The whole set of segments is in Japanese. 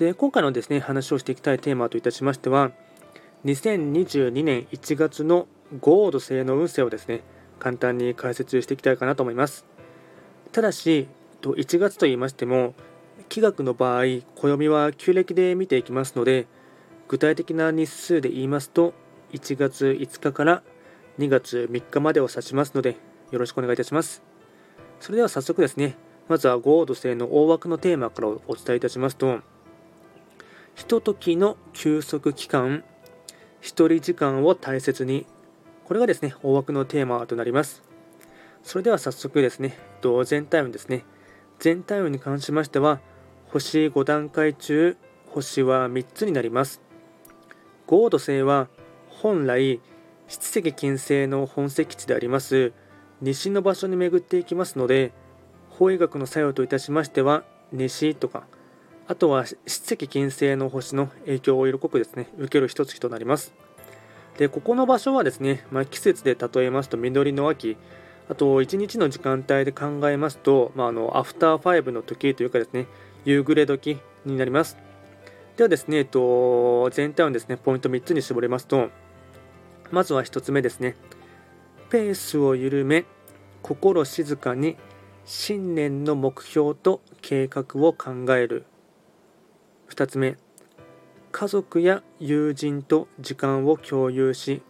で今回のですね話をしていきたいテーマといたしましては2022年1月のゴード星の運勢をですね簡単に解説していきたいかなと思います。ただし1月と言いましても気学の場合暦は旧暦で見ていきますので具体的な日数で言いますと1月5日から2月3日までを指しますのでよろしくお願いいたします。それでは早速ですねまずはゴード星の大枠のテーマからお伝えいたしますとひとときの休息期間、一人時間を大切に。これがですね、大枠のテーマとなります。それでは早速ですね、同全体運ですね。全体運に関しましては、星5段階中、星は3つになります。ゴード星は本来、七石金星の本石地であります西の場所に巡っていきますので、法医学の作用といたしましては、西とかあとは七石金星の星の影響を色濃くですね受ける一月となります。でここの場所はですね、まあ、季節で例えますと緑の秋。あと1日の時間帯で考えますと、まあ、あのアフターファイブの時というかですね夕暮れ時になります。ではですね、えっと、全体をですねポイント3つに絞れますとまずは1つ目ですね。ペースを緩め心静かに新年の目標と計画を考える。2つ目。家族や友人と時間を共有し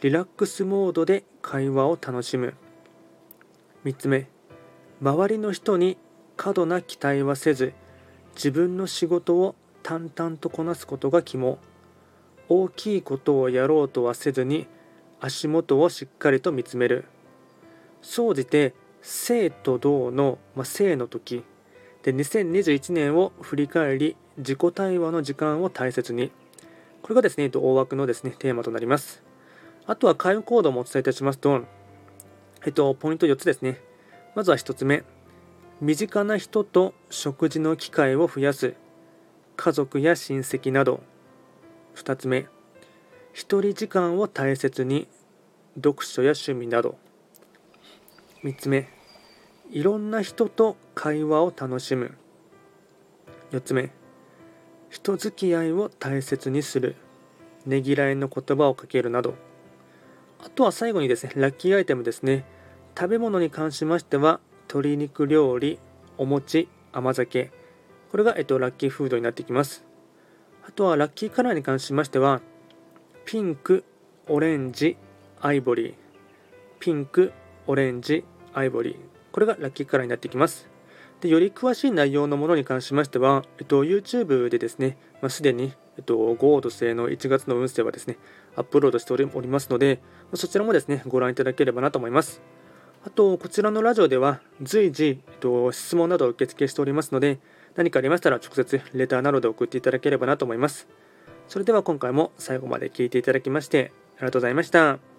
リラックスモードで会話を楽しむ。3つ目。周りの人に過度な期待はせず自分の仕事を淡々とこなすことが肝。大きいことをやろうとはせずに足元をしっかりと見つめる。総じて生と動の、まあ、生の時。で2021年を振り返り自己対話の時間を大切に。これがですね大枠のですねテーマとなります。あとは会話行動もお伝えいたしますと。えっとポイント4つですね。まずは1つ目。身近な人と食事の機会を増やす。家族や親戚など。2つ目。一人時間を大切に。読書や趣味など。3つ目。いろんな人と会話を楽しむ。4つ目。人付き合いを大切にする。ねぎらいの言葉をかけるなど。あとは最後にですねラッキーアイテムですね。食べ物に関しましては鶏肉料理お餅甘酒。これが、えっと、ラッキーフードになってきます。あとはラッキーカラーに関しましてはピンクオレンジアイボリー。ピンクオレンジアイボリー。これがラッキーカラーになってきます。でより詳しい内容のものに関しましては、えっと、YouTube でですね、まあ、すでに、えっと、五黄土星の1月の運勢はですね、アップロードしておりますので、そちらもですね、ご覧いただければなと思います。あと、こちらのラジオでは随時、えっと、質問などを受付しておりますので、何かありましたら直接レターなどで送っていただければなと思います。それでは今回も最後まで聴いていただきましてありがとうございました。